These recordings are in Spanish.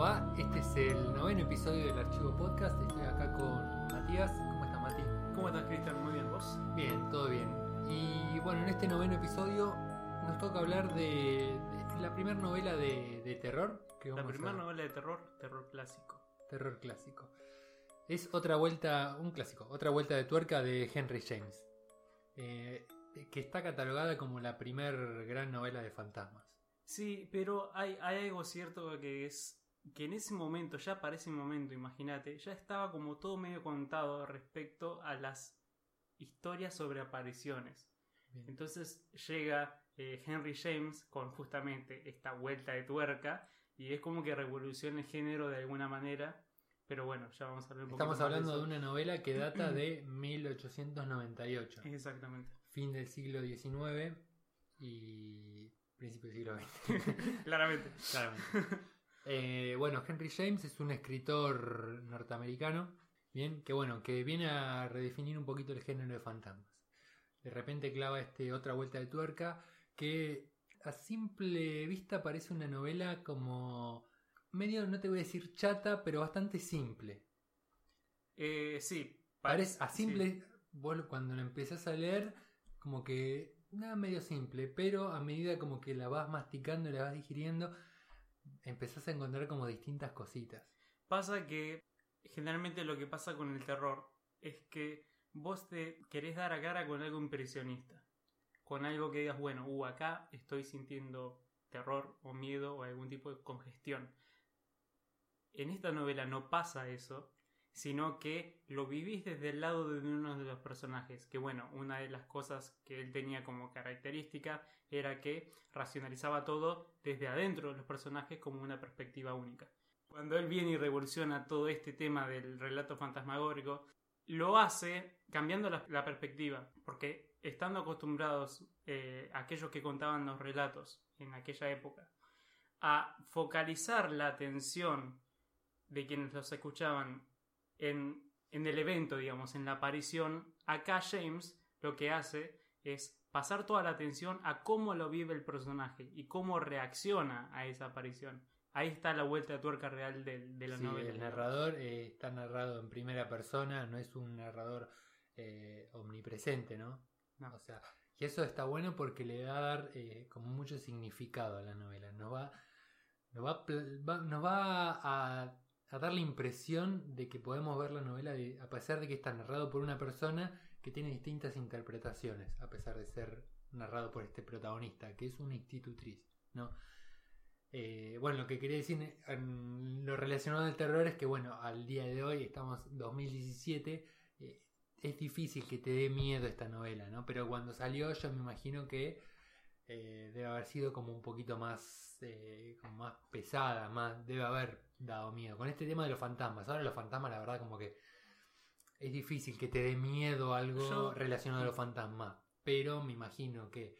Este es el noveno episodio del Archivo Podcast. Estoy acá con Matías. ¿Cómo estás, Mati? ¿Cómo estás, Cristian? Muy bien, ¿vos? Bien, todo bien. Y bueno, en este noveno episodio nos toca hablar de, de la primera novela de, de terror. Que La primera novela de terror, terror clásico. Terror clásico. Es otra vuelta, un clásico, otra vuelta de tuerca de Henry James. eh, que está catalogada como la primer gran novela de fantasmas. Sí, pero hay, hay algo cierto que es que en ese momento, ya para ese momento, imagínate, ya estaba como todo medio contado respecto a las historias sobre apariciones. Bien. Entonces llega eh, Henry James con justamente esta vuelta de tuerca y es como que revoluciona el género de alguna manera. Pero bueno, ya vamos a hablar un poquito Estamos hablando de eso. una novela que data de 1898. Exactamente. fin del siglo XIX y principio del siglo XX. Claramente. Claramente. Eh, bueno, Henry James es un escritor norteamericano, bien, que bueno, que viene a redefinir un poquito el género de fantasmas. De repente clava este otra vuelta de tuerca que a simple vista parece una novela como medio, no te voy a decir chata, pero bastante simple. Eh, sí. Parece a sí. simple, vos cuando lo empezás a leer, como que nada medio simple, pero a medida como que la vas masticando y la vas digiriendo, empezás a encontrar como distintas cositas. Pasa que generalmente lo que pasa con el terror es que vos te querés dar a cara con algo impresionista. Con algo que digas, bueno, uh, acá estoy sintiendo terror o miedo o algún tipo de congestión. En esta novela no pasa eso, sino que lo vivís desde el lado de uno de los personajes. Que bueno, una de las cosas que él tenía como característica era que racionalizaba todo desde adentro de los personajes como una perspectiva única. Cuando él viene y revoluciona todo este tema del relato fantasmagórico, lo hace cambiando la, perspectiva, porque estando acostumbrados eh, aquellos que contaban los relatos en aquella época a focalizar la atención de quienes los escuchaban en, en el evento, digamos, en la aparición, acá James lo que hace es pasar toda la atención a cómo lo vive el personaje y cómo reacciona a esa aparición. Ahí está la vuelta de tuerca real del- de, la Sí, novela. el narrador eh, está narrado en primera persona, no es un narrador eh, omnipresente, ¿no? No. O sea, y eso está bueno porque le da a dar eh, como mucho significado a la novela. Nos va, nos va, va- nos va a, a dar la impresión de que podemos ver la novela a pesar de que está narrado por una persona que tiene distintas interpretaciones, a pesar de ser narrado por este protagonista, que es una institutriz, ¿no? Eh, bueno, lo que quería decir en lo relacionado al terror es que, bueno, al día de hoy, estamos 2017, eh, es difícil que te dé miedo esta novela, ¿no? Pero cuando salió yo me imagino que eh, debe haber sido como un poquito más, más pesada, más debe haber dado miedo. Con este tema de los fantasmas, ahora los fantasmas la verdad como que es difícil que te dé miedo algo Yo- relacionado a los fantasmas, pero me imagino que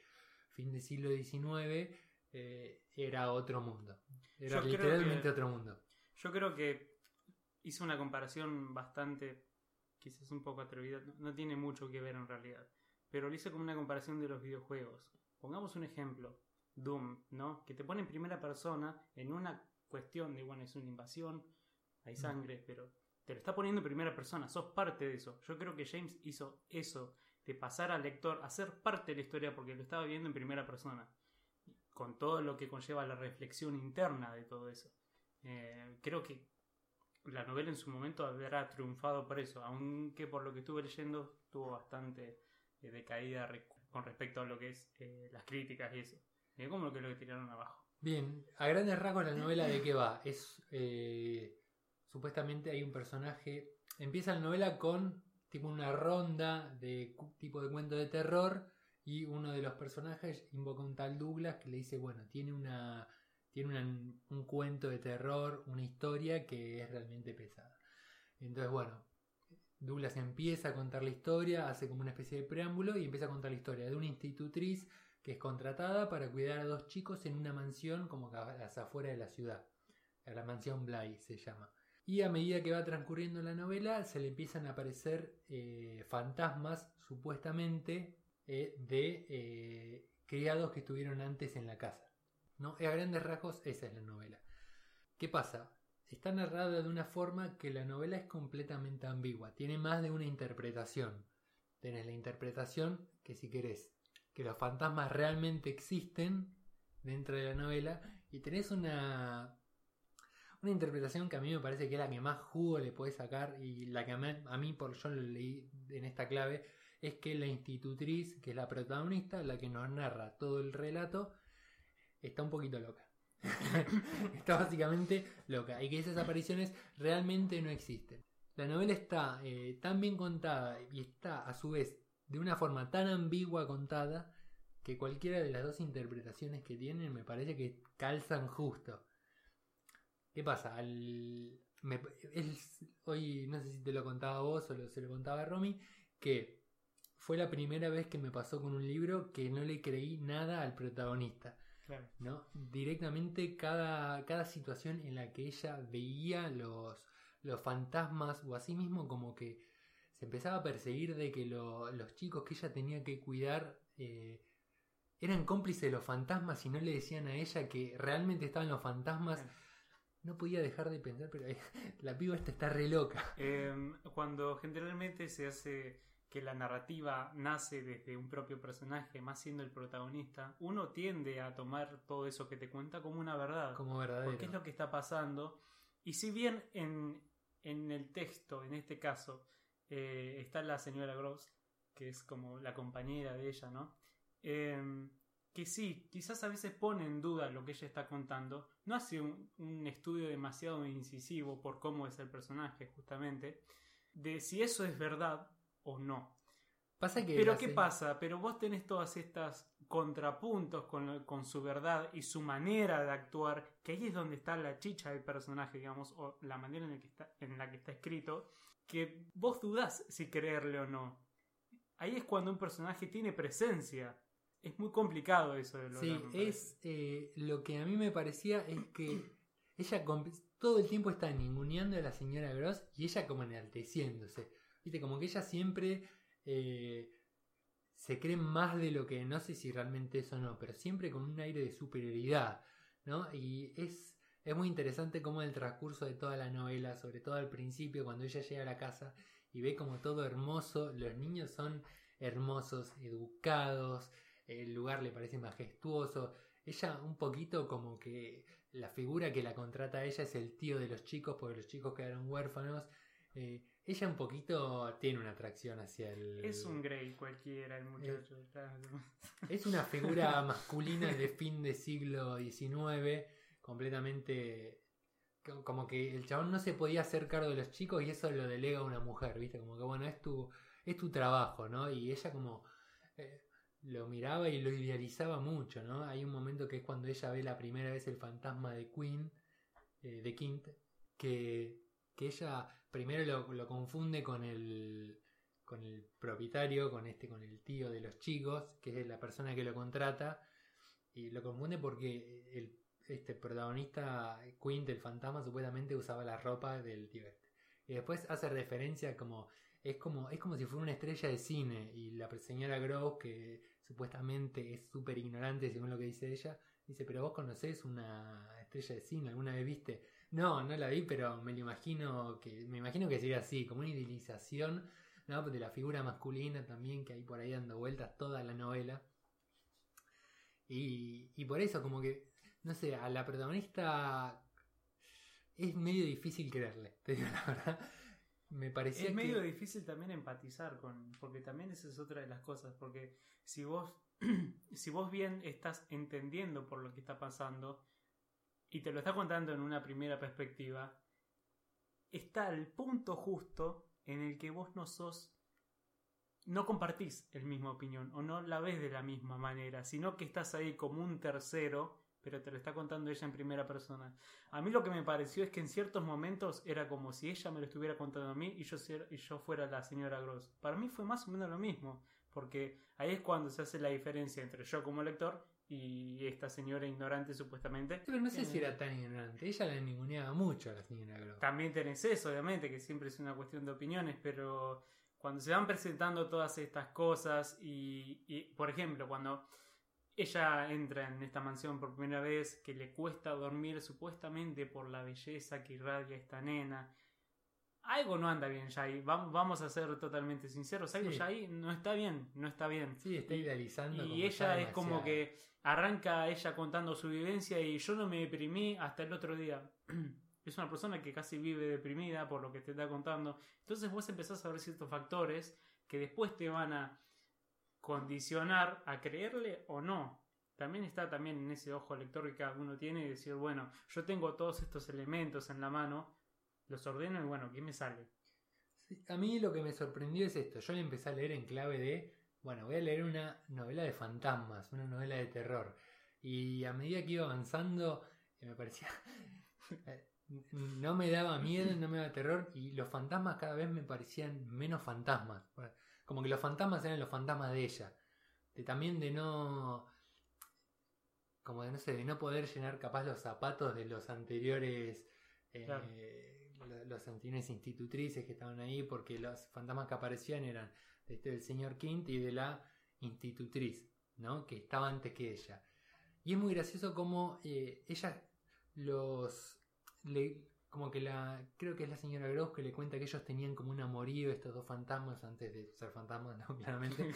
fin del siglo XIX eh, era otro mundo, era Yo literalmente que- otro mundo. Yo creo que hice una comparación bastante, quizás un poco atrevida, no- no tiene mucho que ver en realidad, pero lo hice como una comparación de los videojuegos. Pongamos un ejemplo, Doom, ¿no? Que te pone en primera persona en una cuestión de, bueno, es una invasión, hay sangre, pero te lo está poniendo en primera persona, sos parte de eso. Yo creo que James hizo eso, de pasar al lector a ser parte de la historia porque lo estaba viendo en primera persona, con todo lo que conlleva la reflexión interna de todo eso. Eh, creo que la novela en su momento habrá triunfado por eso, aunque por lo que estuve leyendo tuvo bastante eh, decaída con respecto a lo que es eh, las críticas y eso. Es como lo que lo que tiraron abajo. Bien, a grandes rasgos la novela de qué va. Es eh, supuestamente hay un personaje. Empieza la novela con tipo una ronda de tipo de cuento de terror y uno de los personajes invoca un tal Douglas que le dice bueno tiene una tiene un cuento de terror, una historia que es realmente pesada. Entonces bueno, Douglas empieza a contar la historia, hace como una especie de preámbulo y empieza a contar la historia de una institutriz que es contratada para cuidar a dos chicos en una mansión como a las afueras de la ciudad. La mansión Bly se llama. Y a medida que va transcurriendo la novela, se le empiezan a aparecer eh, fantasmas, supuestamente, eh, de eh, criados que estuvieron antes en la casa. ¿no? A grandes rasgos, esa es la novela. ¿Qué pasa? Está narrada de una forma que la novela es completamente ambigua, tiene más de una interpretación. Tenés la interpretación que si querés que los fantasmas realmente existen dentro de la novela y tenés una una interpretación que a mí me parece que es la que más jugo le puede sacar y la que a mí, por yo lo leí en esta clave es que la institutriz, que es la protagonista, la que nos narra todo el relato, está un poquito loca. está básicamente loca y que esas apariciones realmente no existen. La novela está eh, tan bien contada y está a su vez de una forma tan ambigua contada que cualquiera de las dos interpretaciones que tienen me parece que calzan justo. ¿Qué pasa? hoy no sé si te lo contaba vos o se lo contaba a Romy, que fue la primera vez que me pasó con un libro que no le creí nada al protagonista. ¿no? Directamente cada, cada situación en la que ella veía los, los fantasmas o así mismo como que se empezaba a perseguir de que los chicos que ella tenía que cuidar eh, eran cómplices de los fantasmas y no le decían a ella que realmente estaban los fantasmas. No podía dejar de pensar, pero la piba esta está re loca. Em, cuando generalmente se hace que la narrativa nace desde un propio personaje, más siendo el protagonista, uno tiende a tomar todo eso que te cuenta como una verdad. Como verdadero. Porque es lo que está pasando. Y si bien en, en el texto, en este caso, eh, está la señora Gross, que es como la compañera de ella, ¿no? Eh, que sí, quizás a veces pone en duda lo que ella está contando, no hace un, estudio demasiado incisivo por cómo es el personaje, justamente, de si eso es verdad o no. Pasa que Pero ¿qué pasa? Pero vos tenés todas estas contrapuntos con, con, su verdad y su manera de actuar, que ahí es donde está la chicha del personaje, digamos, o la manera en la que está, en la que está escrito, que vos dudás si creerle o no. Ahí es cuando un personaje tiene presencia es muy complicado eso de lograr. Sí, es eh, lo que a mí me parecía es que ella todo el tiempo está ninguneando a la señora Gross y ella como enalteciéndose. Viste, como que ella siempre eh, se cree más de lo que no sé si realmente eso no, pero siempre con un aire de superioridad, ¿no? Y es, es muy interesante cómo el transcurso de toda la novela, sobre todo al principio, cuando ella llega a la casa y ve como todo hermoso, los niños son hermosos, educados, el lugar le parece majestuoso. Ella un poquito como que la figura que la contrata a ella es el tío de los chicos porque los chicos quedaron huérfanos. Eh, ella un poquito tiene una atracción hacia el... Es un Grey cualquiera el muchacho. es una figura masculina de fin de siglo XIX, completamente... Como que el chabón no se podía hacer cargo de los chicos y eso lo delega a una mujer, ¿viste? Como que bueno, es tu, es tu trabajo, ¿no? Y ella como... Eh, lo miraba y lo idealizaba mucho, ¿no? Hay un momento que es cuando ella ve la primera vez el fantasma de Queen, eh, de Kint, que, que ella primero lo, lo, confunde con el, con el propietario, con este, con el tío de los chicos, que es la persona que lo contrata, y lo confunde porque el, este protagonista, Quint, el fantasma, supuestamente usaba la ropa del tío este. Y después hace referencia como es como, es como si fuera una estrella de cine y la señora Gross, que supuestamente es súper ignorante según lo que dice ella, dice, pero vos conocés una estrella de cine, ¿alguna vez viste? No, no la vi, pero me lo imagino que, me imagino que sería así, como una idealización ¿no? de la figura masculina también que hay por ahí dando vueltas toda la novela. Y, y por eso, como que, no sé, a la protagonista es medio difícil creerle, te digo la verdad. Me parecía es medio difícil también empatizar con porque también esa es otra de las cosas porque si vos si vos bien estás entendiendo por lo que está pasando y te lo está contando en una primera perspectiva está el punto justo en el que vos no sos no compartís el misma opinión o no la ves de la misma manera sino que estás ahí como un tercero pero te lo está contando ella en primera persona. A mí lo que me pareció es que en ciertos momentos era como si ella me lo estuviera contando a mí y yo, y yo fuera la señora Gross. Para mí fue más o menos lo mismo, porque ahí es cuando se hace la diferencia entre yo como lector y esta señora ignorante supuestamente. Pero no sé si era tan ignorante, ella la ninguneaba mucho a la señora Gross. También tenés eso, obviamente, que siempre es una cuestión de opiniones, pero cuando se van presentando todas estas cosas y, y por ejemplo, cuando ella entra en esta mansión por primera vez, que le cuesta dormir supuestamente por la belleza que irradia esta nena. Algo no anda bien ya ahí, vamos, a ser totalmente sinceros, algo Sí. ya ahí no está bien, no está bien. Sí, está idealizando. Y ya ella es como que arranca ella contando su vivencia y yo no me deprimí hasta el otro día. Es una persona que casi vive deprimida por lo que te está contando. Entonces vos empezás a ver ciertos factores que después te van a condicionar a creerle o no. También está también en ese ojo lector que cada uno tiene y decir, bueno, yo tengo todos estos elementos en la mano, los ordeno y bueno, ¿qué me sale? A mí lo que me sorprendió es esto. Yo le empecé a leer en clave de, bueno, voy a leer una novela de fantasmas, una novela de terror. Y a medida que iba avanzando, eh, me parecía... eh, no me daba miedo, no me daba terror y los fantasmas cada vez me parecían menos fantasmas. Como que los fantasmas eran los fantasmas de ella. De también de no... Como de no sé, de no poder llenar capaz los zapatos de los anteriores... eh, Claro. los anteriores institutrices que estaban ahí porque los fantasmas que aparecían eran de este del señor Quint y de la institutriz, ¿no? Que estaba antes que ella. Y es muy gracioso como eh, ella los le- como que la creo que es la señora Gross que le cuenta que ellos tenían como un amorío estos dos fantasmas antes de ser fantasmas, ¿no? claramente.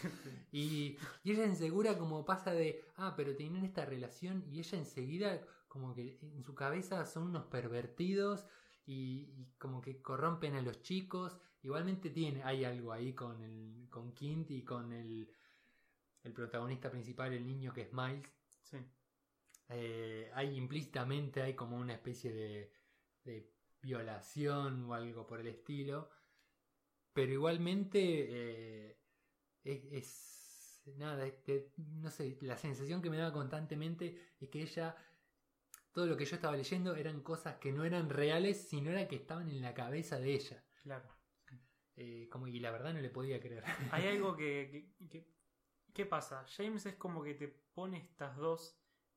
Y, y ella insegura como pasa de, ah, pero tienen esta relación y ella enseguida como que en su cabeza son unos pervertidos y, y como que corrompen a los chicos. Igualmente tiene, hay algo ahí con el con Quint y con el, el protagonista principal, el niño que es Miles. Sí. Eh, hay implícitamente hay como una especie de, de violación o algo por el estilo. Pero igualmente eh, es, es- nada, este, no sé, la sensación que me daba constantemente es que ella, todo lo que yo estaba leyendo eran cosas que no eran reales, sino era que estaban en la cabeza de ella. Claro. Eh, como, y la verdad no le podía creer. Hay algo que, que- que- ¿Qué pasa? James es como que te pone estas dos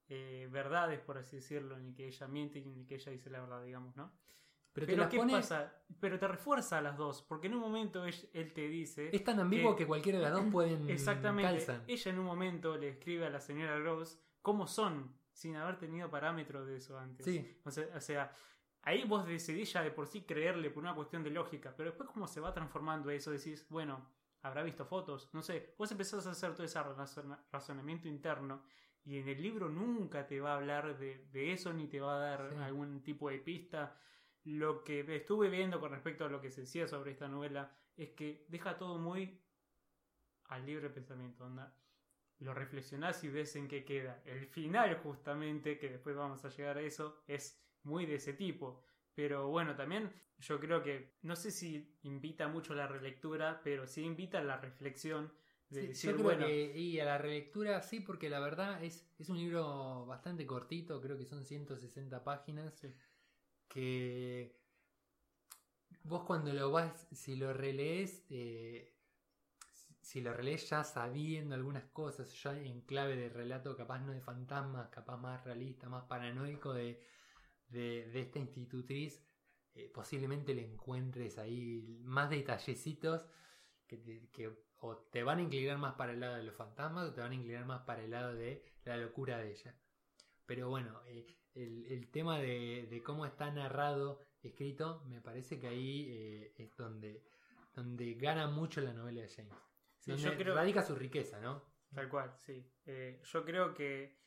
eh, verdades, por así decirlo, el que ella miente el que ella dice la verdad, digamos, ¿no? Pero, ¿qué pone- pasa? Pero te refuerza a las dos, porque en un momento él, él te dice... Es tan ambiguo que- que, cualquiera de las dos pueden Exactamente. calzan. Ella en un momento le escribe a la señora Rose cómo son, sin haber tenido parámetros de eso antes. Sí. O sea, o sea, ahí vos decidís ya de por sí creerle por una cuestión de lógica, pero después como se va transformando eso, decís, bueno, habrá visto fotos, no sé, vos empezás a hacer todo ese razona- razonamiento interno y en el libro nunca te va a hablar de, de eso ni te va a dar Sí. algún tipo de pista. Lo que estuve viendo con respecto a lo que se decía sobre esta novela es que deja todo muy al libre pensamiento. Onda. Lo reflexionás y ves en qué queda. El final, justamente, que después vamos a llegar a eso, es muy de ese tipo. Pero bueno, también yo creo que no sé si invita mucho a la relectura, pero sí invita a la reflexión de Sí, decir, yo creo bueno, que y a la relectura sí, porque la verdad es, es un libro bastante cortito, creo que son 160 páginas, Sí. que vos cuando lo vas, si lo relees, eh, si lo relees ya sabiendo algunas cosas, ya en clave de relato capaz no de fantasmas, capaz más realista, más paranoico de, de, de esta institutriz, eh, posiblemente le encuentres ahí más detallecitos que, te, que o te van a inclinar más para el lado de los fantasmas o te van a inclinar más para el lado de la locura de ella. Pero bueno, eh, el, el tema de, de cómo está narrado, escrito, me parece que ahí eh, es donde, donde gana mucho la novela de James. Sí, donde yo creo- radica su riqueza, ¿no? Tal cual, sí. Eh, yo creo que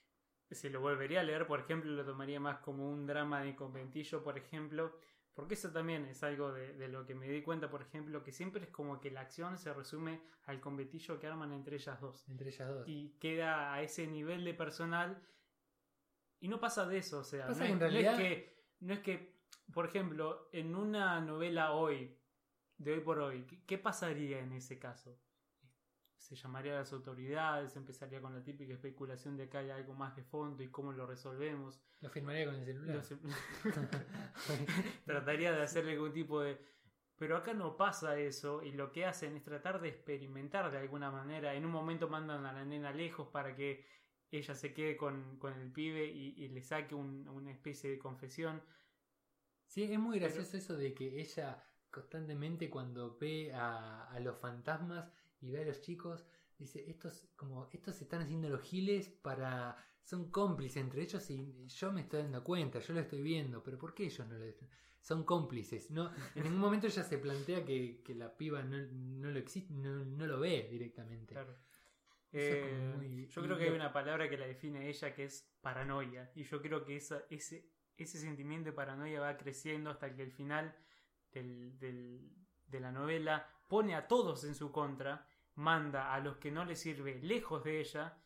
si lo volvería a leer, por ejemplo, lo tomaría más como un drama de conventillo, por ejemplo, porque eso también es algo de, de lo que me di cuenta, por ejemplo, que siempre es como que la acción se resume al conventillo que arman entre ellas dos. Entre ellas dos. Y queda a ese nivel de personal y no pasa de eso, o sea, no, es, no que, no es que, por ejemplo, en una novela hoy, de hoy por hoy, ¿qué, qué pasaría en ese caso? Se llamaría a las autoridades, empezaría con la típica especulación de que hay algo más de fondo y cómo lo resolvemos. Lo firmaría con el celular. Trataría de hacerle algún tipo de... Pero acá no pasa eso y lo que hacen es tratar de experimentar de alguna manera. En un momento mandan a la nena lejos para que ella se quede con, con el pibe y, y le saque un- una especie de confesión. Sí, es muy gracioso eso de que ella constantemente cuando ve a, a los fantasmas y ve a los chicos, dice, estos, como, estos se están haciendo los giles para. son cómplices entre ellos y yo me estoy dando cuenta, yo lo estoy viendo, pero ¿por qué ellos no lo son cómplices. No, en ningún momento ella se plantea que, que la piba no, no lo existe, no, no, lo ve directamente. Claro. Eh, yo creo que hay una palabra que la define ella que es paranoia. Y yo creo que esa, ese, ese sentimiento de paranoia va creciendo hasta que el final del, del, de la novela pone a todos en su contra, manda a los que no le sirve lejos de ella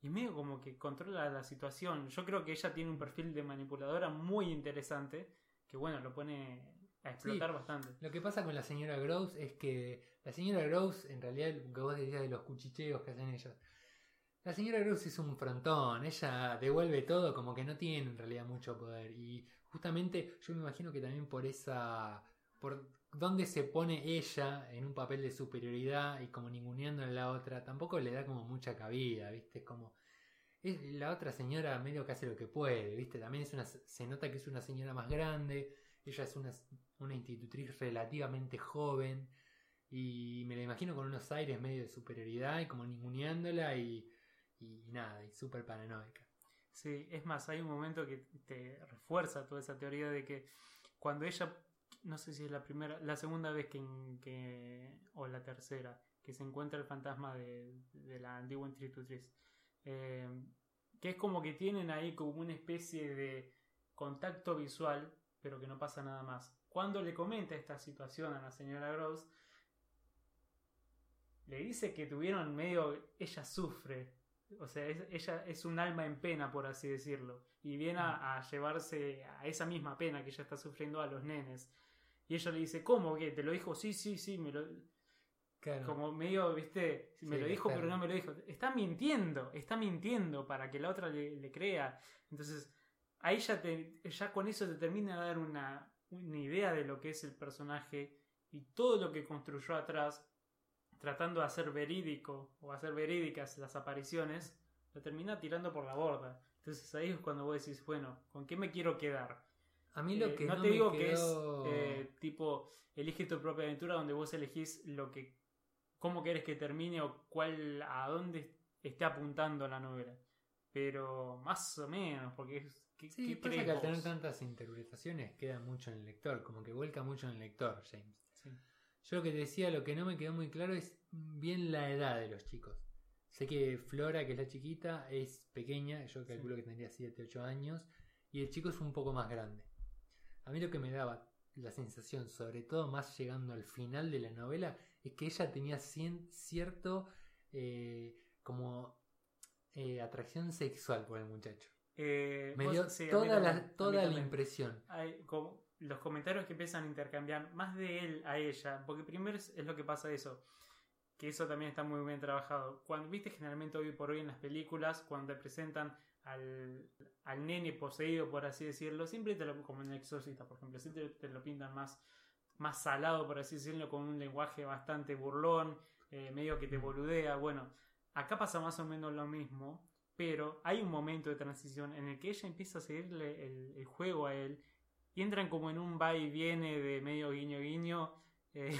y medio como que controla la situación. Yo creo que ella tiene un perfil de manipuladora muy interesante que bueno, lo pone a explotar bastante. Lo que pasa con la señora Gross es que la señora Gross, en realidad, lo que vos decías de los cuchicheos que hacen ellos, la señora Gross es un frontón, ella devuelve todo como que no tiene en realidad mucho poder. Y justamente yo me imagino que también por esa. por donde se pone ella en un papel de superioridad y como ninguneando a la otra, tampoco le da como mucha cabida, ¿viste? Como es la otra señora medio que hace lo que puede, ¿viste? También es una, se nota que es una señora más grande, ella es una, una institutriz relativamente joven y me la imagino con unos aires medio de superioridad y como ninguneándola y, y nada, y súper paranoica. Sí, es más, hay un momento que te refuerza toda esa teoría de que cuando ella, no sé si es la primera, la segunda vez que, que o la tercera, que se encuentra el fantasma de, de la antigua institutriz, eh, que es como que tienen ahí como una especie de contacto visual, pero que no pasa nada más. Cuando le comenta esta situación a la señora Gross, le dice que tuvieron medio, ella sufre, o sea, ella es un alma en pena, por así decirlo, y viene a, a, llevarse a esa misma pena que ella está sufriendo a los nenes. Y ella le dice, ¿cómo que te lo dijo? Sí, sí, sí, me lo, como medio, viste, me lo dijo pero no me lo dijo. Está mintiendo, está mintiendo para que la otra le, crea. Entonces, ahí ya, te, ya con eso te termina de dar una, una idea de lo que es el personaje y todo lo que construyó atrás, tratando de hacer verídico o hacer verídicas las apariciones, lo termina tirando por la borda. Entonces ahí es cuando vos decís, bueno, ¿con qué me quiero quedar? A mí lo eh, que no, te digo que es eh, tipo, elige tu propia aventura donde vos elegís lo que cómo querés que termine o cuál, a dónde esté apuntando la novela. Pero más o menos, porque es... ¿qué, sí, pasa que al tener tantas interpretaciones queda mucho en el lector, como que vuelca mucho en el lector, James. Yo lo que te decía, lo que no me quedó muy claro es bien la edad de los chicos. Sé que Flora, que es la chiquita, es pequeña, yo calculo que tendría 7, 8 años, y el chico es un poco más grande. A mí lo que me daba la sensación, sobre todo más llegando al final de la novela, es que ella tenía cierto eh, como eh, atracción sexual por el muchacho. Eh, Me dio toda, la, toda la impresión. Hay, como, los comentarios que empiezan a intercambiar más de él a ella, porque primero es, lo que pasa eso, que eso también está muy bien trabajado. Cuando viste generalmente hoy por hoy en las películas, cuando te presentan al, al nene poseído, por así decirlo, siempre te lo, como en el exorcista, por ejemplo, siempre te lo pintan más más salado, por así decirlo, con un lenguaje bastante burlón, eh, medio que te mm. boludea. Bueno, acá pasa más o menos lo mismo, pero hay un momento de transición en el que ella empieza a seguirle el, juego a él y entran como en un va y viene de medio guiño guiño. Eh,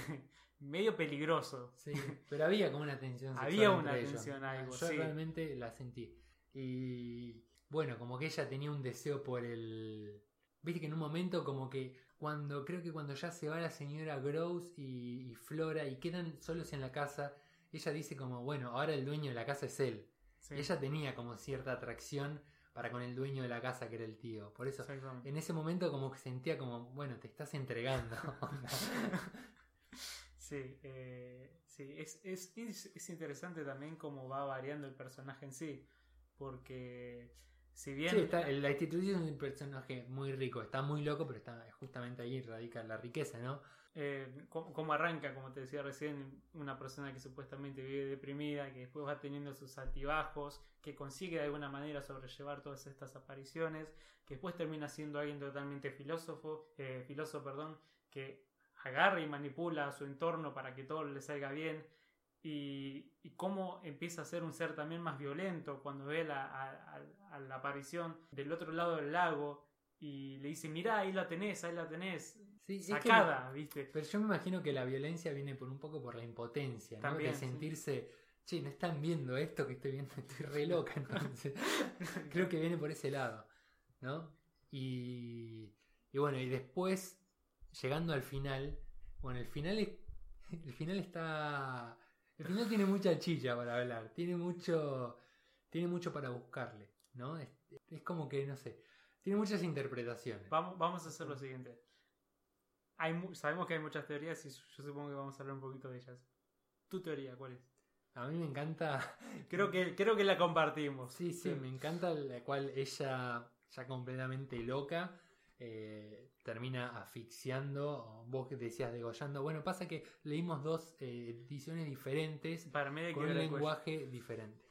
medio peligroso. Sí, pero había como una tensión. había una tensión, algo. Yo realmente la sentí. Y bueno, como que ella tenía un deseo por el. Viste que en un momento como que cuando creo que cuando ya se va la señora Gross y, Flora y quedan solos en la casa, ella dice como, bueno, ahora el dueño de la casa es él. Ella tenía como cierta atracción para con el dueño de la casa que era el tío. Por eso, en ese momento como que sentía como, bueno, te estás entregando. sí, eh, sí, es, es, es interesante también cómo va variando el personaje en sí. Porque si bien. está, la institución es un personaje muy rico, está muy loco, pero está justamente ahí radica la riqueza, ¿no? Eh, ¿cómo, arranca, como te decía recién, una persona que supuestamente vive deprimida, que después va teniendo sus altibajos, que consigue de alguna manera sobrellevar todas estas apariciones, que después termina siendo alguien totalmente filósofo, eh, filósofo, perdón, que agarra y manipula a su entorno para que todo le salga bien y, cómo empieza a ser un ser también más violento cuando ve la, a, la aparición del otro lado del lago y le dice, mirá, ahí la tenés, ahí la tenés. sacada, ¿viste? Pero yo me imagino que la violencia viene por un poco por la impotencia, ¿no? de sentirse che, no están viendo esto que estoy viendo, estoy re loca, entonces creo que viene por ese lado, ¿no? Y, y bueno, y después, llegando al final, bueno, el final es, el final está, el final tiene mucha chicha para hablar, tiene mucho, tiene mucho para buscarle, ¿no? Es, es como que, no sé, tiene muchas interpretaciones. Vamos, vamos a hacer lo siguiente. Hay, sabemos que hay muchas teorías y yo supongo que vamos a hablar un poquito de ellas. ¿Tu teoría cuál es? A mí me encanta, Creo que, creo que la compartimos. sí, sí, me encanta la cual ella, ya completamente loca, eh, termina asfixiando, vos que decías degollando. Bueno, pasa que leímos dos eh, ediciones diferentes Para mí con un lenguaje diferente.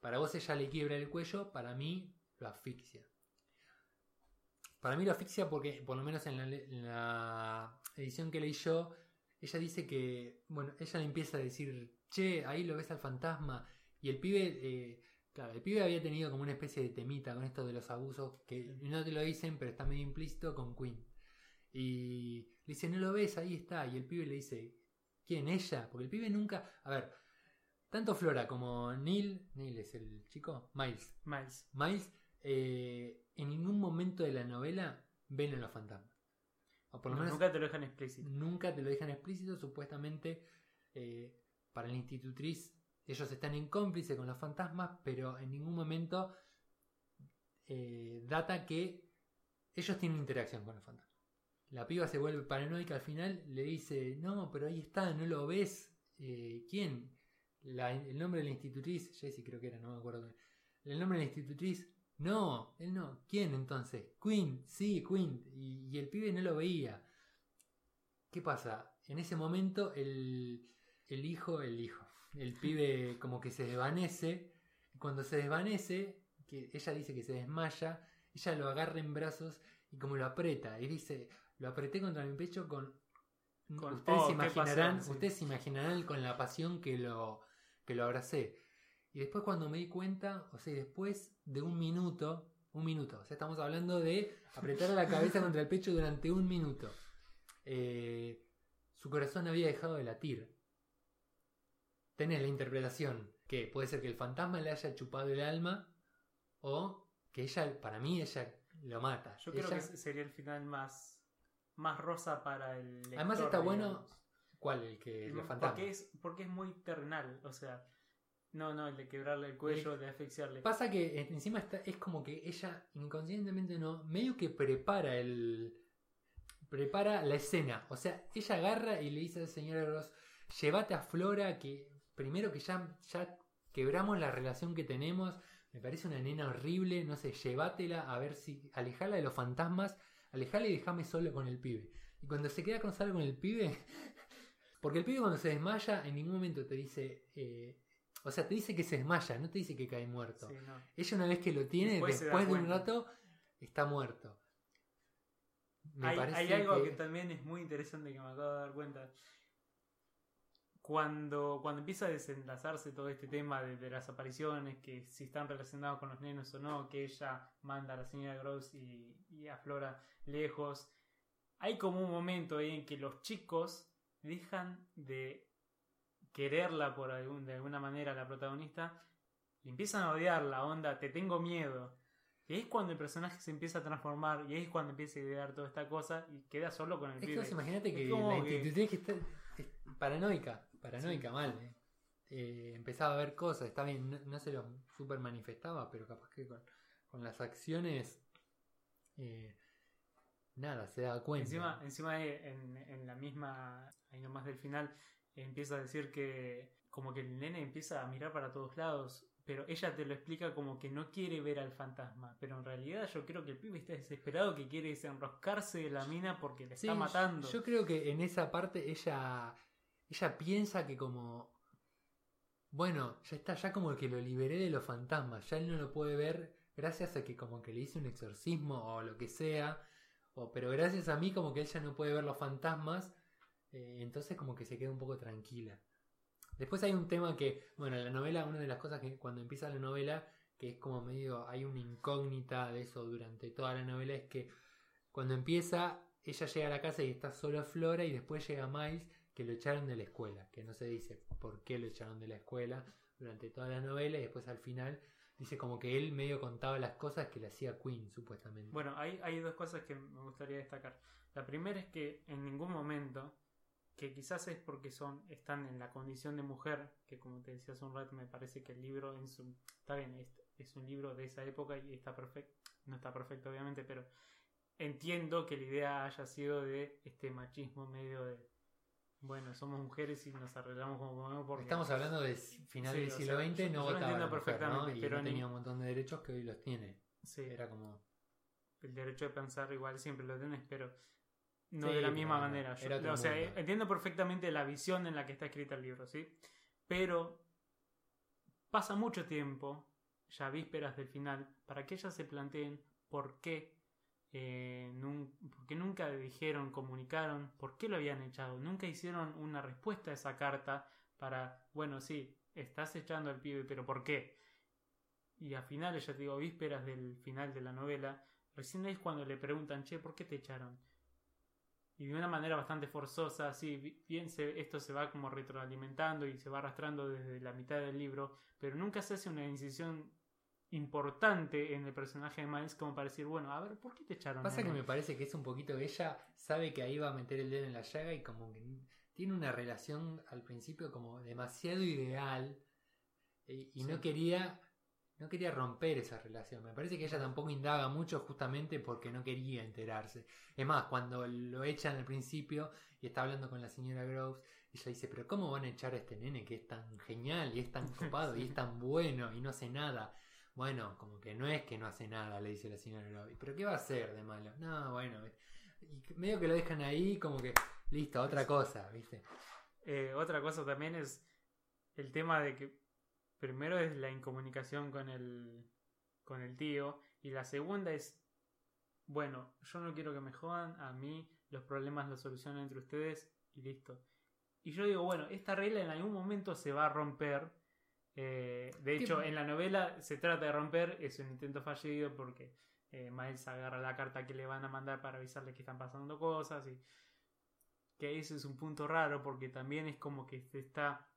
Para vos ella le quiebra el cuello, para mí lo asfixia. Para mí lo asfixia porque, por lo menos en la, le- en la edición que leí yo, ella dice que, bueno, ella le empieza a decir, che, ahí lo ves al fantasma. Y el pibe, eh, claro, el pibe había tenido como una especie de temita con esto de los abusos, que no te lo dicen, pero está medio implícito con Queen. Y le dice, no lo ves, ahí está. Y el pibe le dice, ¿quién? ¿Ella? Porque el pibe nunca, a ver, tanto Flora como Neil, Neil es el chico, Miles, Miles. Miles, eh, en ningún momento de la novela ven a los fantasmas. O por lo No, menos nunca te lo dejan explícito. nunca te lo dejan explícito. Supuestamente, eh, para la institutriz, ellos están en cómplice con los fantasmas, pero en ningún momento eh, data que ellos tienen interacción con los fantasmas. La piba se vuelve paranoica al final, le dice, no, pero ahí está, no lo ves. Eh, ¿Quién? El nombre de la institutriz, Jessie creo que era, no me acuerdo. El nombre de la institutriz, no, él no. ¿Quién entonces? Queen, sí, Queen. Y, el pibe no lo veía. ¿Qué pasa? En ese momento el, el hijo, el hijo, el pibe como que se desvanece. Cuando se desvanece, que ella dice que se desmaya, ella lo agarra en brazos y como lo aprieta. Y dice, lo apreté contra mi pecho con... Con- ustedes, oh, se imaginarán, pasión, sí. ustedes se imaginarán con la pasión que lo, que lo abracé. Y después cuando me di cuenta, o sea, después de un minuto, un minuto, o sea, estamos hablando de apretar la cabeza contra el pecho durante un minuto. Eh, su corazón había dejado de latir. Tenés la interpretación que puede ser que el fantasma le haya chupado el alma o que ella, para mí, ella lo mata. Yo creo Ella- que ese sería el final más, más rosa para el lector, Además está bueno digamos. ¿Cuál? El que El- porque es, porque es muy terrenal, o sea, no, no, el de quebrarle el cuello, de asfixiarle. Pasa que eh, encima está, es como que ella inconscientemente no, medio que prepara el. prepara la escena. O sea, ella agarra y le dice al señor Ross, llévate a Flora, que primero que ya, ya quebramos la relación que tenemos. Me parece una nena horrible, no sé, llévatela a ver si. alejala de los fantasmas, alejala y déjame solo con el pibe. Y cuando se queda con solo con el pibe. Porque el pibe cuando se desmaya, en ningún momento te dice. eh, o sea, te dice que se desmaya, no te dice que cae muerto. Sí, no. Ella una vez que lo tiene, Después de un rato, está muerto. Me Hay, parece hay algo que... que- también es muy interesante que me acabo de dar cuenta. Cuando, cuando empieza a desenlazarse todo este tema de, de las apariciones, que si están relacionados con los nenos o no, que ella manda a la señora Gross y, y a Flora lejos, hay como un momento ahí en que los chicos dejan de quererla por algún, de alguna manera a la protagonista y empiezan a odiar la onda, te tengo miedo. Y ahí es cuando el personaje se empieza a transformar y ahí es cuando empieza a idear toda esta cosa y queda solo con el Es que pibe. vos imagínate que la que- que está es paranoica, paranoica mal. eh. Eh, empezaba a ver cosas, está bien, no, no se lo super manifestaba, pero capaz que con, con las acciones eh, nada, se da cuenta. Encima, encima en, en la misma, ahí nomás del final, empieza a decir que como que el nene empieza a mirar para todos lados, pero ella te lo explica como que no quiere ver al fantasma, pero en realidad yo creo que el pibe está desesperado que quiere desenroscarse de la mina porque le Sí, está matando. Yo creo que en esa parte ella, ella piensa que como, bueno, ya está, ya como que lo liberé de los fantasmas, ya él no lo puede ver gracias a que como que le hice un exorcismo o lo que sea, o, pero gracias a mí como que ella no puede ver los fantasmas, eh, entonces como que se queda un poco tranquila. Después hay un tema que, bueno, la novela, una de las cosas que cuando empieza la novela, que es como medio, hay una incógnita de eso durante toda la novela, es que cuando empieza, ella llega a la casa y está solo Flora y después llega Miles que lo echaron de la escuela, que no se dice por qué lo echaron de la escuela, durante toda la novela y después al final dice como que él medio contaba las cosas que le hacía Queen, supuestamente. Bueno, hay, hay dos cosas que me gustaría destacar. La primera es que en ningún momento, que quizás es porque son están en la condición de mujer, que como te decía hace un rato, me parece que el libro en su, está bien, es, es un libro de esa época y está perfecto, no está perfecto obviamente, pero entiendo que la idea haya sido de este machismo medio de bueno, somos mujeres y nos arreglamos como podemos porque Estamos hablando del final Sí, del siglo XX, no votaba entiendo la mujer, ¿no? Y pero no ni- tenía un montón de derechos que hoy los tiene. sí, Era como... el derecho de pensar igual siempre lo tenés, pero no Sí, de la misma era- manera. Yo- o sea, mundo. entiendo perfectamente la visión en la que está escrita el libro, ¿sí? Pero pasa mucho tiempo, ya vísperas del final, para que ellas se planteen por qué, eh, nun- por qué nunca dijeron, comunicaron, por qué lo habían echado. Nunca hicieron una respuesta a esa carta para, bueno, sí, estás echando al pibe, pero ¿por qué? Y a finales, ya te digo, vísperas del final de la novela, recién es cuando le preguntan, che, ¿por qué te echaron? Y de una manera bastante forzosa, así, bi- bien se- esto se va como retroalimentando y se va arrastrando desde la mitad del libro, pero nunca se hace una incisión importante en el personaje de Miles como para decir, bueno, a ver, ¿por qué te echaron? Pasa que nene?". me parece que es un poquito ella sabe que ahí va a meter el dedo en la llaga y como que tiene una relación al principio como demasiado ideal y, y no quería no quería romper esa relación. Me parece que ella tampoco indaga mucho justamente porque no quería enterarse. Es más, cuando lo echan al principio y está hablando con la señora Groves, ella dice, pero ¿cómo van a echar a este nene que es tan genial y es tan copado y es tan bueno y no hace nada? Bueno, como que no es que no hace nada, le dice la señora Groves. ¿Pero qué va a hacer de malo? No, bueno. Y medio que lo dejan ahí como que, listo, otra cosa, ¿viste? Eh, otra cosa también es el tema de que primero es la incomunicación con el, con el tío y la segunda es, bueno, yo no quiero que me jodan, a mí los problemas los solucionan entre ustedes y listo. Y yo digo, bueno, esta regla en algún momento se va a romper. Eh, de ¿Qué- hecho, en la novela se trata de romper, es un intento fallido porque eh, Miles agarra la carta que le van a mandar para avisarle que están pasando cosas y que ese es un punto raro porque también es como que se está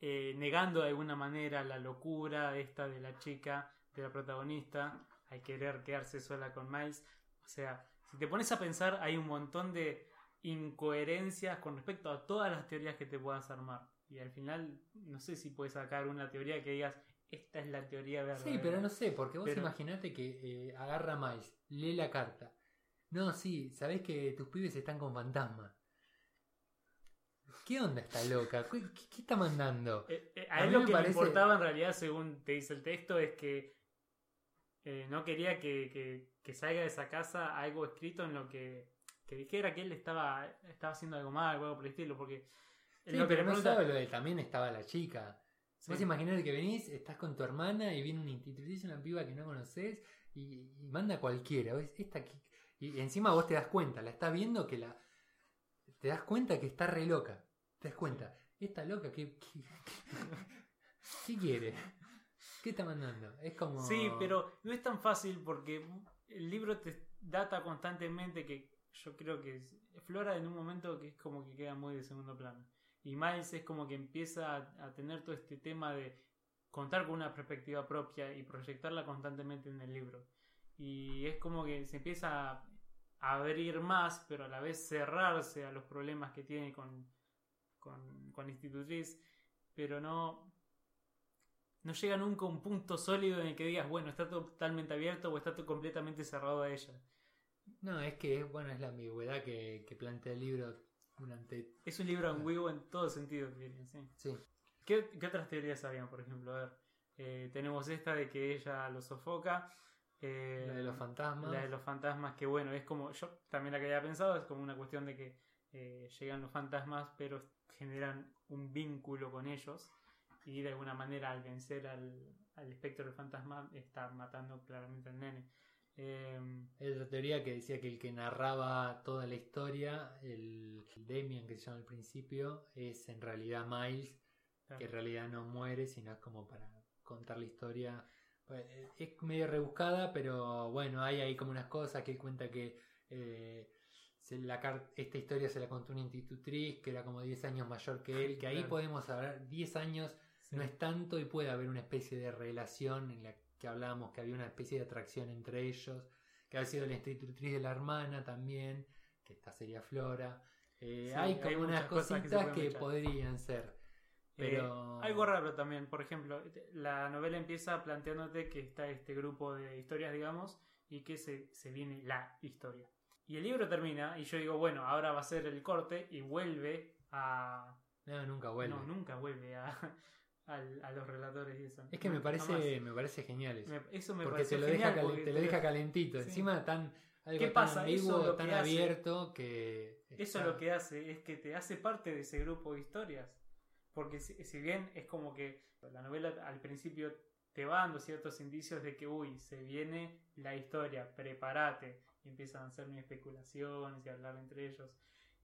eh, negando de alguna manera la locura esta de la chica, de la protagonista, al querer quedarse sola con Miles. O sea, si te pones a pensar, hay un montón de incoherencias con respecto a todas las teorías que te puedas armar. Y al final, no sé si puedes sacar una teoría que digas, esta es la teoría verdadera. Sí, pero no sé, porque vos Pero- imaginate que eh, agarra Miles, lee la carta. No, sí, sabés que tus pibes están con fantasma. ¿Qué onda esta loca? ¿Qué, qué- qué está mandando? Eh, eh, A él lo que parece- le importaba en realidad, según te dice el texto, es que eh, no quería que, que- que salga de esa casa algo escrito en lo que, que dijera que él estaba, estaba haciendo algo mal algo por el estilo, porque Sí, lo que pero no pregunta- solo lo de también estaba la chica. Sí. Vos imaginate que venís, estás con tu hermana y viene una institutriz, una piba que no conoces y, y manda a cualquiera. Vos, Esta, que- y encima vos te das cuenta, la estás viendo que la. Te das cuenta que está re loca. Te das cuenta. Esta loca, ¿qué, qué, qué quiere? ¿Qué está mandando? Es como. Sí, pero no es tan fácil porque el libro te data constantemente que yo creo que Flora en un momento que es como que queda muy de segundo plano. Y Miles es como que empieza a, tener todo este tema de contar con una perspectiva propia y proyectarla constantemente en el libro. Y es como que se empieza a abrir más, pero a la vez cerrarse a los problemas que tiene con, con, con Institutriz, pero no, no llega nunca a un punto sólido en el que digas, bueno, está totalmente abierto o está completamente cerrado a ella. No, es que bueno, es la ambigüedad que plantea el libro durante. Es un libro ambiguo en todo sentido, sí. Sí. ¿Qué, qué otras teorías habían, por ejemplo? A ver, eh, tenemos esta de que ella lo sofoca. eh, La de los fantasmas. La de los fantasmas, que bueno, es como, yo también la que había pensado, es como una cuestión de que eh, llegan los fantasmas, pero generan un vínculo con ellos y de alguna manera al vencer al, al espectro del fantasma está matando claramente al nene. Eh, Hay otra teoría que decía que el que narraba toda la historia, el, Damien que se llama al principio, es en realidad Miles, que en realidad no muere, sino es como para contar la historia. Pues, eh, Es medio rebuscada, pero bueno, hay ahí como unas cosas que él cuenta que eh, se la esta historia se la contó una institutriz que era como 10 años mayor que él, que ahí Claro. podemos hablar 10 años Sí. no es tanto y puede haber una especie de relación en la que hablábamos que había una especie de atracción entre ellos, que ha sido la institutriz de la hermana también, que esta sería Flora. Eh, Sí, hay hay como unas cosas que se cositas que, echar. podrían ser. Eh, Pero algo raro también, por ejemplo, la novela empieza planteándote que está este grupo de historias, digamos, y que se, se viene la historia. Y el libro termina, y yo digo, bueno, ahora va a ser el corte, y vuelve a... no, nunca vuelve. No, nunca vuelve a, al- a los relatores y eso. es que me No, parece, jamás. me parece genial eso. Me- eso me porque te lo, deja, calen- porque te lo deja calentito. Sí. Encima tan algo ¿Qué tan pasa? Eso ambiguo, lo tan que hace- abierto que. Eso está- lo que hace es que te hace parte de ese grupo de historias. Porque si, si bien es como que la novela al principio te va dando ciertos indicios de que, uy, se viene la historia, prepárate. Y empiezan a hacer mis especulaciones y a hablar entre ellos.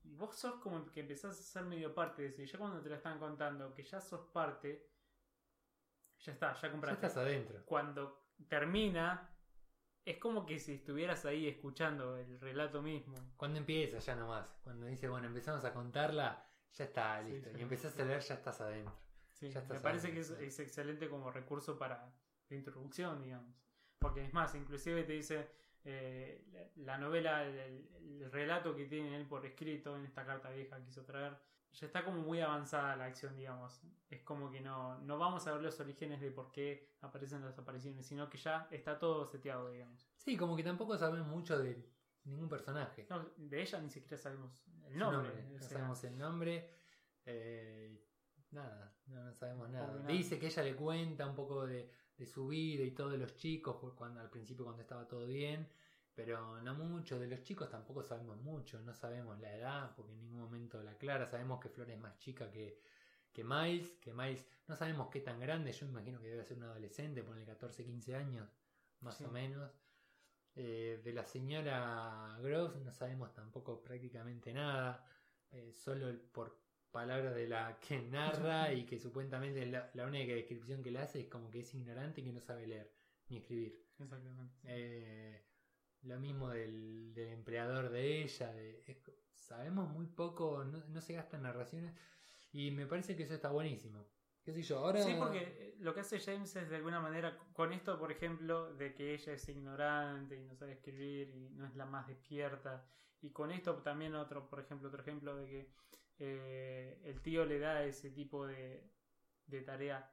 Y vos sos como que empezás a ser medio parte de eso. Y ya cuando te lo están contando, que ya sos parte, ya está, ya Ya compraste. estás adentro. Cuando termina, es como que si estuvieras ahí escuchando el relato mismo. Cuando empieza, ya nomás. Cuando dice, bueno, empezamos a contarla, ya está, Sí, listo. ya. y empezás a leer, ya estás adentro. Sí, Ya me parece que es, excelente como recurso para la introducción, digamos. Porque es más, inclusive te dice eh, la, la novela, el, el- el relato que tiene él por escrito en esta carta vieja que quiso traer, ya está como muy avanzada la acción, digamos. Es como que no, no vamos a ver los orígenes de por qué aparecen las apariciones, sino que ya está todo seteado, digamos. Sí, como que tampoco sabemos mucho de ningún personaje. No, de ella ni siquiera sabemos el nombre. o No sea, sabemos el nombre. eh, nada, no, no sabemos nada. Nada. Dice que ella le cuenta un poco de, de su vida y todo de los chicos, cuando al principio cuando estaba todo bien. Pero no mucho, de los chicos tampoco sabemos mucho, no sabemos la edad, porque en ningún momento la aclara, sabemos que Flor es más chica que, que Miles, que Miles no sabemos qué tan grande, yo imagino que debe ser un adolescente, ponle 14, 15 años, más Sí. o menos. Eh, de la señora Groves no sabemos tampoco prácticamente nada, eh, solo por palabras de la que narra y que supuestamente la, la única descripción que le hace es como que es ignorante y que no sabe leer ni escribir. Exactamente. Eh, lo mismo del, del empleador de ella. de- sabemos muy poco, no, no se gastan narraciones. Y me parece que eso está buenísimo. ¿Qué sé yo? Ahora. Sí, porque eh, lo que hace James es de alguna manera, con esto, por ejemplo, de que ella es ignorante y no sabe escribir y no es la más despierta. Y con esto también otro, por ejemplo, otro ejemplo de que eh, el tío le da ese tipo de, de tarea.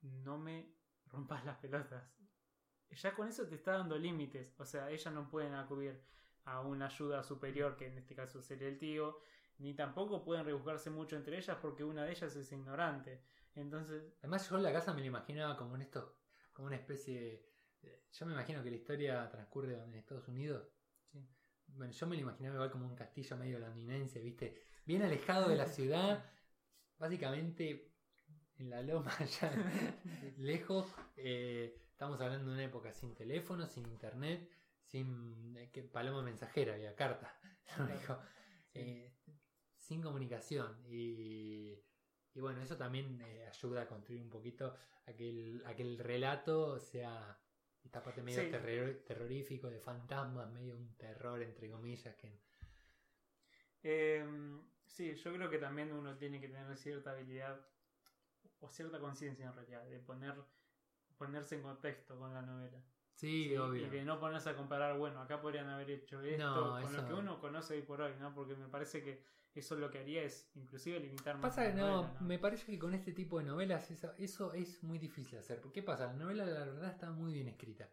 No me rompas las pelotas. Ya con eso te está dando límites. O sea, ella no pueden acudir a una ayuda superior, que en este caso sería el tío, ni tampoco pueden rebuscarse mucho entre ellas porque una de ellas es ignorante. Entonces, Además, yo la casa me la imaginaba como en esto, como una especie. de- Yo me imagino que la historia transcurre en Estados Unidos. Sí. Bueno, yo me lo imaginaba igual como un castillo medio londinense, ¿viste? Bien alejado de la ciudad, básicamente en la loma, allá lejos. eh, estamos hablando de una época sin teléfono, sin internet, sin eh, que paloma mensajera, había carta. único. Eh, sin comunicación. Y, y bueno, eso también eh, ayuda a construir un poquito a que el, a que el relato sea esta parte medio Sí. terror- terrorífico, de fantasmas, medio un terror, entre comillas, que Eh, sí, yo creo que también uno tiene que tener cierta habilidad o cierta conciencia en realidad de poner ponerse en contexto con la novela. sí, Sí, obvio. Y de no ponerse a comparar, bueno, acá podrían haber hecho esto No, con eso- lo que uno conoce hoy por hoy, ¿no? Porque me parece que eso lo que haría es inclusive limitar más Pasa que no, novela, me parece que con este tipo de novelas eso, eso es muy difícil de hacer. ¿Qué pasa? La novela la verdad está muy bien escrita.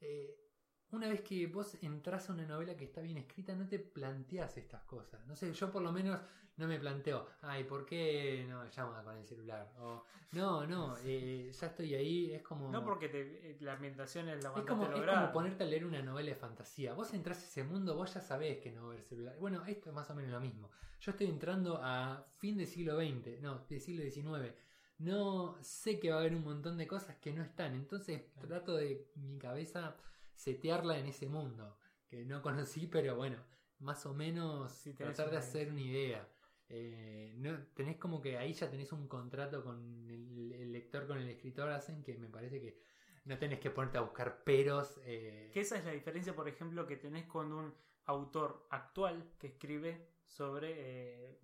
Eh, una vez que vos entras a una novela que está bien escrita, no te planteas estas cosas. No sé, yo por lo menos no me planteo, ay, ¿por qué no me llama con el celular? O, no, no, eh, ya estoy ahí, es como... No porque te- eh, la ambientación es la Es como, es como ponerte a leer una novela de fantasía. Vos entras a ese mundo, vos ya sabés que no va a haber celular. Bueno, esto es más o menos lo mismo. Yo estoy entrando a fin del siglo XX, no, del siglo XIX. No sé que va a haber un montón de cosas que no están. Entonces Claro. trato de mi cabeza setearla en ese mundo. Que no conocí, pero bueno, más o menos Sí, tratar de hacer una idea. Eh, no, tenés como que ahí ya tenés un contrato con el, el lector, con el escritor, hacen que me parece que no tenés que ponerte a buscar peros. eh, Que esa es la diferencia, por ejemplo, que tenés con un autor actual que escribe sobre eh,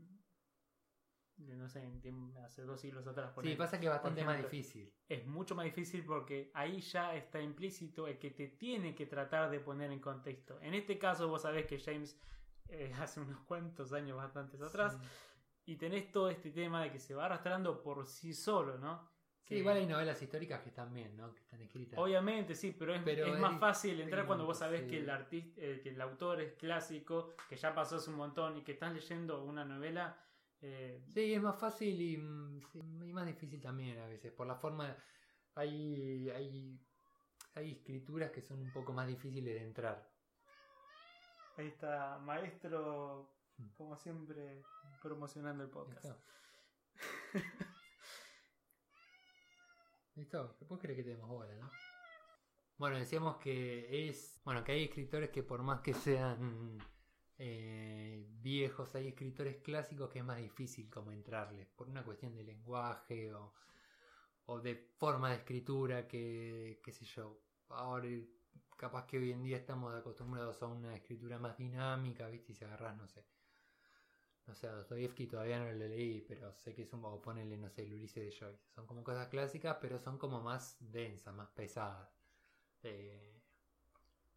de, no sé, en hace dos siglos atrás. Sí, pasa que es bastante más ejemplo, difícil. es mucho más difícil porque ahí ya está implícito el que te tiene que tratar de poner en contexto. En este caso vos sabés que James eh, hace unos cuantos años bastantes atrás Sí. y tenés todo este tema de que se va arrastrando por sí solo, ¿no? Sí, Que- igual hay novelas históricas que están bien, ¿no? Que están escritas. Obviamente, sí, pero es, Pero es más fácil entrar cuando vos sabés sí. que el artista, eh, que el autor es clásico, que ya pasó hace un montón y que estás leyendo una novela. Eh, Sí, es más fácil y, mm, y más difícil también a veces. Por la forma. Hay, hay, hay escrituras que son un poco más difíciles de entrar. ahí está, maestro, Hmm. como siempre, promocionando el podcast. ¿Listo? ¿Listo? Después crees que tenemos bola, ¿no? Bueno, decíamos que es. Bueno, que hay escritores que por más que sean eh, viejos, hay escritores clásicos que es más difícil como entrarles. Por una cuestión de lenguaje o, o de forma de escritura que, qué sé yo. Ahora, capaz que hoy en día estamos acostumbrados a una escritura más dinámica, ¿viste? Y si agarrás, no sé. No sé, a Dostoyevsky todavía no lo leí, pero sé que es un. O ponele, no sé, el Ulises de Joyce. Son como cosas clásicas, pero son como más densas, más pesadas. Eh,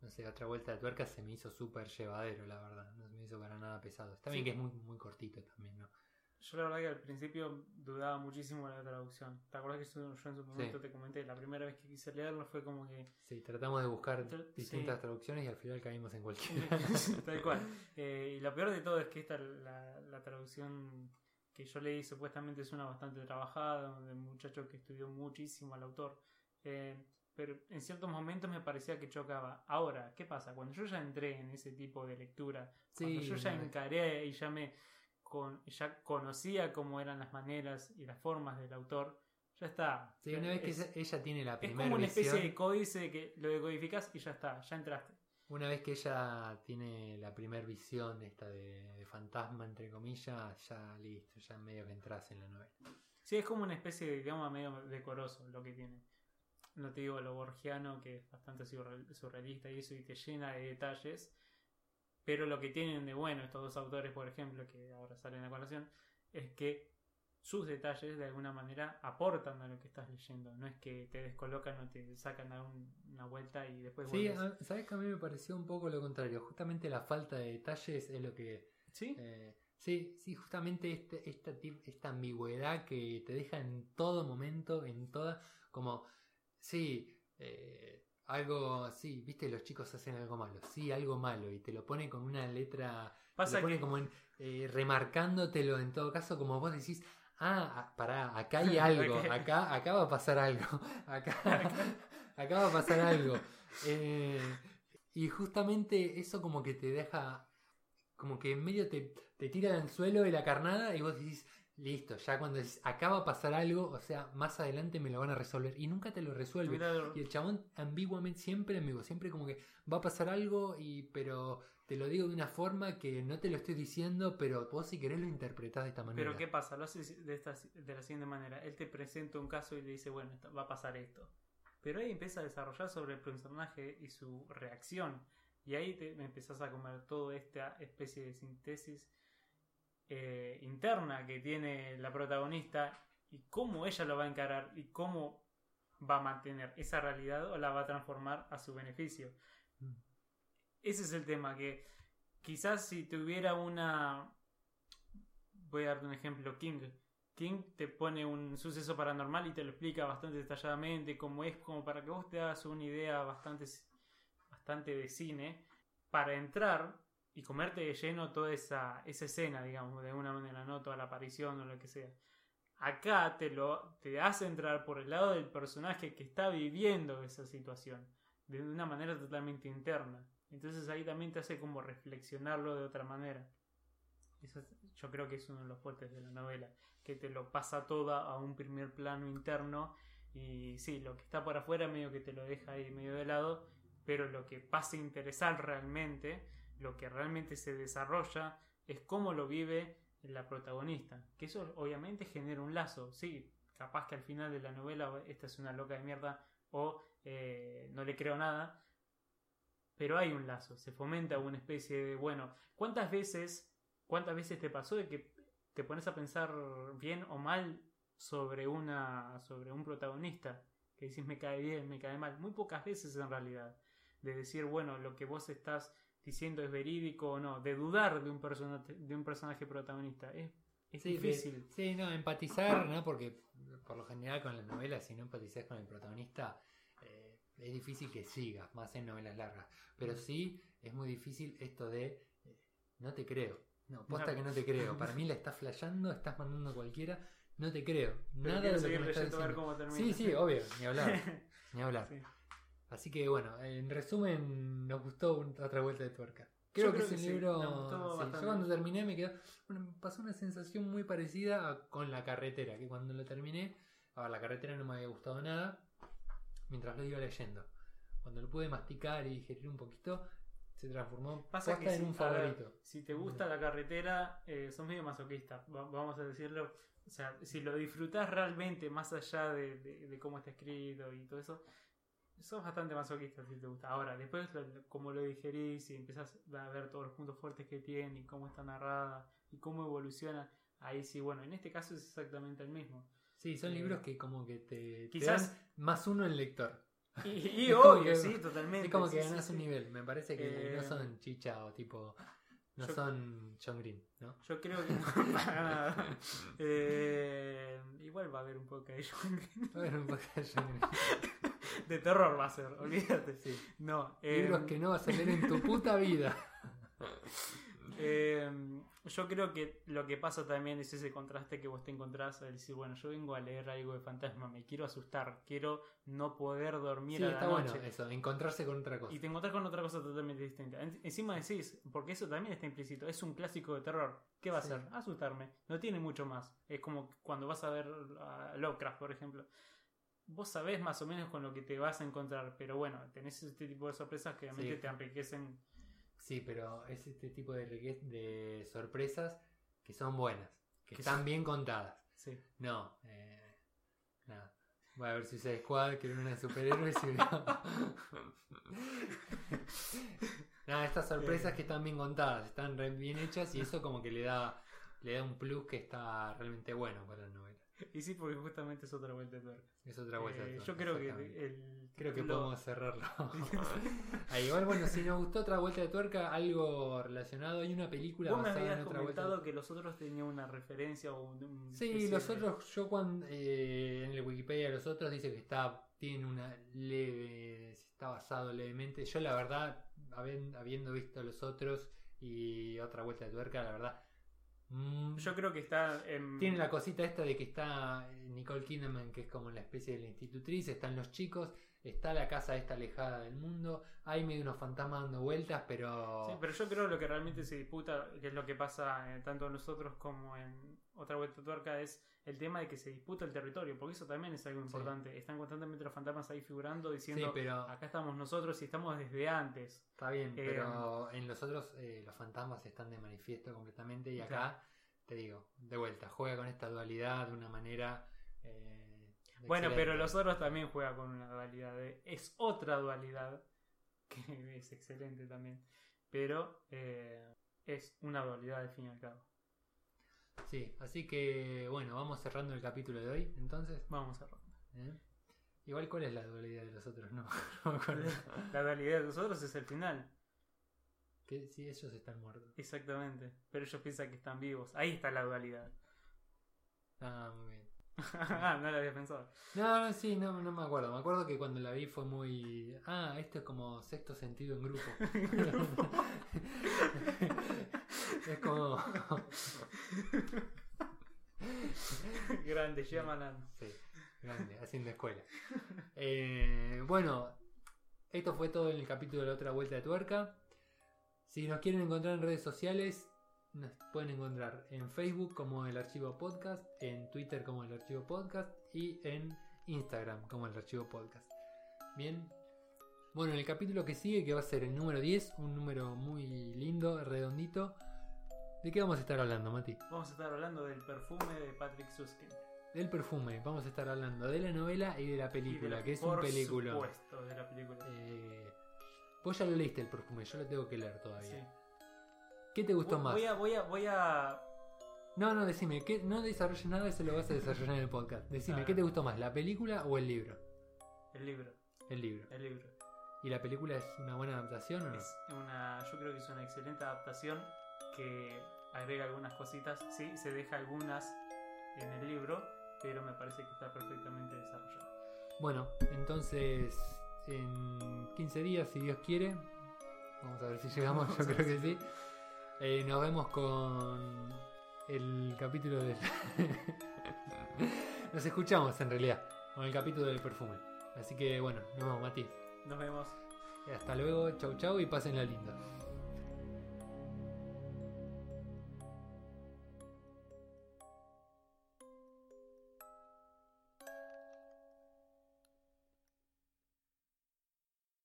no sé, otra vuelta de tuerca se me hizo súper llevadero, la verdad. No se me hizo para nada pesado. Está bien que es muy, muy cortito también, ¿no? Yo la verdad que al principio dudaba muchísimo de la traducción. ¿Te acuerdas que yo yo en su momento Sí. te comenté? La primera vez que quise leerlo fue como que... Sí, tratamos de buscar Tra- distintas sí. traducciones y al final caímos en cualquiera. Tal cual. Eh, y lo peor de todo es que esta, la, la traducción que yo leí supuestamente es una bastante trabajada, de un muchacho que estudió muchísimo al autor. Eh, pero en ciertos momentos me parecía que chocaba. Ahora, ¿qué pasa? Cuando yo ya entré en ese tipo de lectura, cuando Sí, yo ya encaré y ya me con, ya conocía cómo eran las maneras y las formas del autor, ya está. Sí, una vez que es, ella- ella tiene la es primera como una especie visión, de códice que lo decodificas y ya está, ya entraste. una vez que ella tiene la primera visión esta de, de fantasma, entre comillas, ya listo, ya medio que entras en la novela. Sí, es como una especie de idioma medio decoroso lo que tiene. No te digo lo borgiano, que es bastante surreal- surrealista y eso, y te llena de detalles. Pero lo que tienen de bueno estos dos autores, por ejemplo, que ahora salen a colación, es que sus detalles de alguna manera aportan a lo que estás leyendo. No es que te descolocan o te sacan a un- una vuelta y después Sí, a- sabes que a mí me pareció un poco lo contrario. Justamente la falta de detalles es lo que ¿Sí? Eh, sí, sí, justamente este- esta, esta ambigüedad que te deja en todo momento, en toda, como, sí, eh, algo, sí, viste, los chicos hacen algo malo, sí, algo malo, y te lo pone con una letra, te Pasa lo pone que como en, eh, remarcándotelo en todo caso, como vos decís, ah, ah, pará, acá hay algo, acá, acá va a pasar algo, acá, acá va a pasar algo. Eh, y justamente eso como que te deja como que en medio te, te tira al suelo de la carnada y vos decís, listo, ya cuando decís, acá va a pasar algo, o sea, más adelante me lo van a resolver. Y nunca te lo resuelve. Y el chabón ambiguamente, siempre amigo, siempre como que va a pasar algo, y pero te lo digo de una forma que no te lo estoy diciendo, pero vos si querés lo interpretás de esta manera. Pero ¿qué pasa? Lo hace de, esta, de la siguiente manera. Él te presenta un caso y le dice, bueno, va a pasar esto. Pero ahí empieza a desarrollar sobre el personaje y su reacción. Y ahí te empezás a comer toda esta especie de síntesis eh, interna que tiene la protagonista y cómo ella lo va a encarar y cómo va a mantener esa realidad o la va a transformar a su beneficio. Mm. Ese es el tema, que quizás si tuviera una... Voy a darte un ejemplo, King. King te pone un suceso paranormal y te lo explica bastante detalladamente, como es, como para que vos te hagas una idea bastante, bastante de cine, para entrar y comerte de lleno toda esa, esa escena, digamos, de alguna manera, ¿no? Toda la aparición o lo que sea. Acá te lo te hace entrar por el lado del personaje que está viviendo esa situación, de una manera totalmente interna. Entonces ahí también te hace como reflexionarlo de otra manera. Eso es- yo creo que es uno de los fuertes de la novela, que te lo pasa todo a un primer plano interno y sí, lo que está por afuera medio que te lo deja ahí medio de lado, pero lo que pasa interesar realmente, lo que realmente se desarrolla, es cómo lo vive la protagonista. Que eso obviamente genera un lazo, sí, capaz que al final de la novela esta es una loca de mierda o eh, no le creo nada, pero hay un lazo, se fomenta una especie de, bueno, ¿cuántas veces, cuántas veces te pasó de que te pones a pensar bien o mal sobre una sobre un protagonista que dices me cae bien, me cae mal, muy pocas veces en realidad, de decir, bueno, lo que vos estás diciendo es verídico o no, de dudar de un personaje, de un personaje protagonista, es, es Sí, de- difícil. sí, no, empatizar, ¿no? Porque por lo general con las novelas, si no empatizás con el protagonista, eh, es difícil que sigas, más en novelas largas. Pero sí es muy difícil esto de eh, no te creo. No, posta No. que no te creo. Para mí la estás flasheando, estás mandando a cualquiera, no te creo. Pero Nada de lo que me estás diciendo. cómo termina. Sí, sí, obvio, ni hablar, ni hablar. Sí. Así que bueno, en resumen, nos gustó otra vuelta de tuerca. Creo, que creo es que un sí, libro. sí, yo cuando terminé me quedó. bueno, me pasó una sensación muy parecida a- con la carretera. Que cuando lo terminé. A la carretera no me había gustado nada. Mientras lo iba leyendo. Cuando lo pude masticar y digerir un poquito. Se transformó Pasa que en si- un a ver, favorito. si te gusta la carretera, eh, sos medio masoquista, va- vamos a decirlo. O sea, si lo disfrutás realmente, más allá de, de- de cómo está escrito y todo eso, sos bastante masoquista si te gusta. Ahora, después, lo- como lo digerís y empiezas a ver todos los puntos fuertes que tiene y cómo está narrada y cómo evoluciona, ahí sí, bueno, en este caso es exactamente el mismo. Sí, son eh, libros que como que te, te quizás- dan más uno en lector. Y, obvio, que- sí, totalmente. Es como que sí, ganas sí. un nivel. Me parece que Eh, no son chicha o tipo. No yo- son John Green, ¿no? Yo creo que para nada. Eh, igual va a haber un poco de, A ver, un poco de John Green. de terror va a ser, olvídate. Sí. No, eh, Libros que no vas a leer en tu puta vida. eh, yo creo que lo que pasa también es ese contraste que vos te encontrás al decir, bueno, yo vengo a leer algo de fantasma, me quiero asustar, quiero no poder dormir Sí, a la está noche. bueno eso, encontrarse con otra cosa. Y te encontrás con otra cosa totalmente distinta. En- encima decís, porque eso también está implícito, es un clásico de terror. ¿Qué va Sí. a hacer? Asustarme. No tiene mucho más. Es como cuando vas a ver a Lovecraft, por ejemplo. Vos sabés más o menos con lo que te vas a encontrar, pero bueno, tenés este tipo de sorpresas que realmente Sí. te enriquecen. Sí, pero es este tipo de, de sorpresas que son buenas, que Que están son- bien contadas. Sí. No, eh, nada. Voy a ver si usa Squad, que era una de superhéroes y no. Nada, estas sorpresas que están bien contadas, están re bien hechas y eso como que le da, le da un plus que está realmente bueno para la novela. Y sí, porque justamente es otra vuelta de tuerca. Es otra vuelta. de Eh, tuerca, yo creo que el Creo que podemos cerrarlo. Ahí, igual, bueno, si nos gustó otra vuelta de tuerca, algo relacionado, hay una película Vos me basada en habías otra vuelta. comentado que los otros tenían una referencia o un... un Sí, los de- otros, yo cuando eh, en el Wikipedia los otros dice que está, tiene una leve, está basado levemente. Yo la verdad, habiendo visto los otros y otra vuelta de tuerca, la verdad, mm, Yo creo que está en... tiene la cosita esta de que está Nicole Kidman, que es como la especie de la institutriz, están los chicos, está la casa esta alejada del mundo, hay medio unos fantasmas dando vueltas, pero... Sí, pero yo creo lo que realmente se disputa, que es lo que pasa eh, tanto en nosotros como en otra vuelta de tuerca, es el tema de que se disputa el territorio, porque eso también es algo importante. Están constantemente los fantasmas ahí figurando, Sí, diciendo, pero acá estamos nosotros y estamos desde antes. está bien, eh, pero en los otros eh, los fantasmas están de manifiesto completamente y acá, te digo, de vuelta, juega con esta dualidad de una manera... eh, Bueno, excelente. pero los otros también juegan con una dualidad. de- es otra dualidad, que es excelente también, pero es una dualidad al fin y al cabo. Sí, así que bueno, vamos cerrando el capítulo de hoy, entonces. Vamos a ¿eh? Igual, ¿cuál es la dualidad de los otros? No, no me acuerdo. La dualidad de nosotros es el final. Que si ellos están muertos. Exactamente. Pero ellos piensan que están vivos. Ahí está la dualidad. Ah, muy bien. no lo había pensado. No, no, sí, no, no me acuerdo. Me acuerdo que cuando la vi fue muy. Ah, esto es como sexto sentido en grupo. es como. Grande, Shyamalan. Sí, grande, haciendo escuela. Eh, bueno, esto fue todo en el capítulo de la otra vuelta de tuerca. Si nos quieren encontrar en redes sociales, nos pueden encontrar en Facebook como el archivo podcast, en Twitter como el archivo podcast y en Instagram como el archivo podcast. Bien. Bueno, en el capítulo que sigue, que va a ser el número 10, un número muy lindo, redondito. ¿De qué vamos a estar hablando, Mati? Vamos a estar hablando del perfume de Patrick Susskind. Del perfume, vamos a estar hablando de la novela y de la película, de la- que es un por película. supuesto, de la película. Eh, vos ya lo leíste el perfume, yo lo tengo que leer todavía. Sí. ¿Qué te gustó Voy- más? Voy a, voy a, voy a No, no, decime, ¿qué, no desarrolles nada, eso lo vas a desarrollar en el podcast. Decime, Ah. ¿qué te gustó más, la película o el libro? El libro, El libro. el libro. ¿Y la película es una buena adaptación o no? Es una, yo creo que es una excelente adaptación que agrega algunas cositas. Sí, se deja algunas en el libro, pero me parece que está perfectamente desarrollado. Bueno, entonces en 15 días, si Dios quiere, vamos a ver si llegamos, yo creo que sí. Eh, nos vemos con el capítulo del... nos escuchamos en realidad, con el capítulo del perfume. Así que bueno, nos vemos, Mati. Nos vemos. Hasta luego, chau chau y pásenla linda.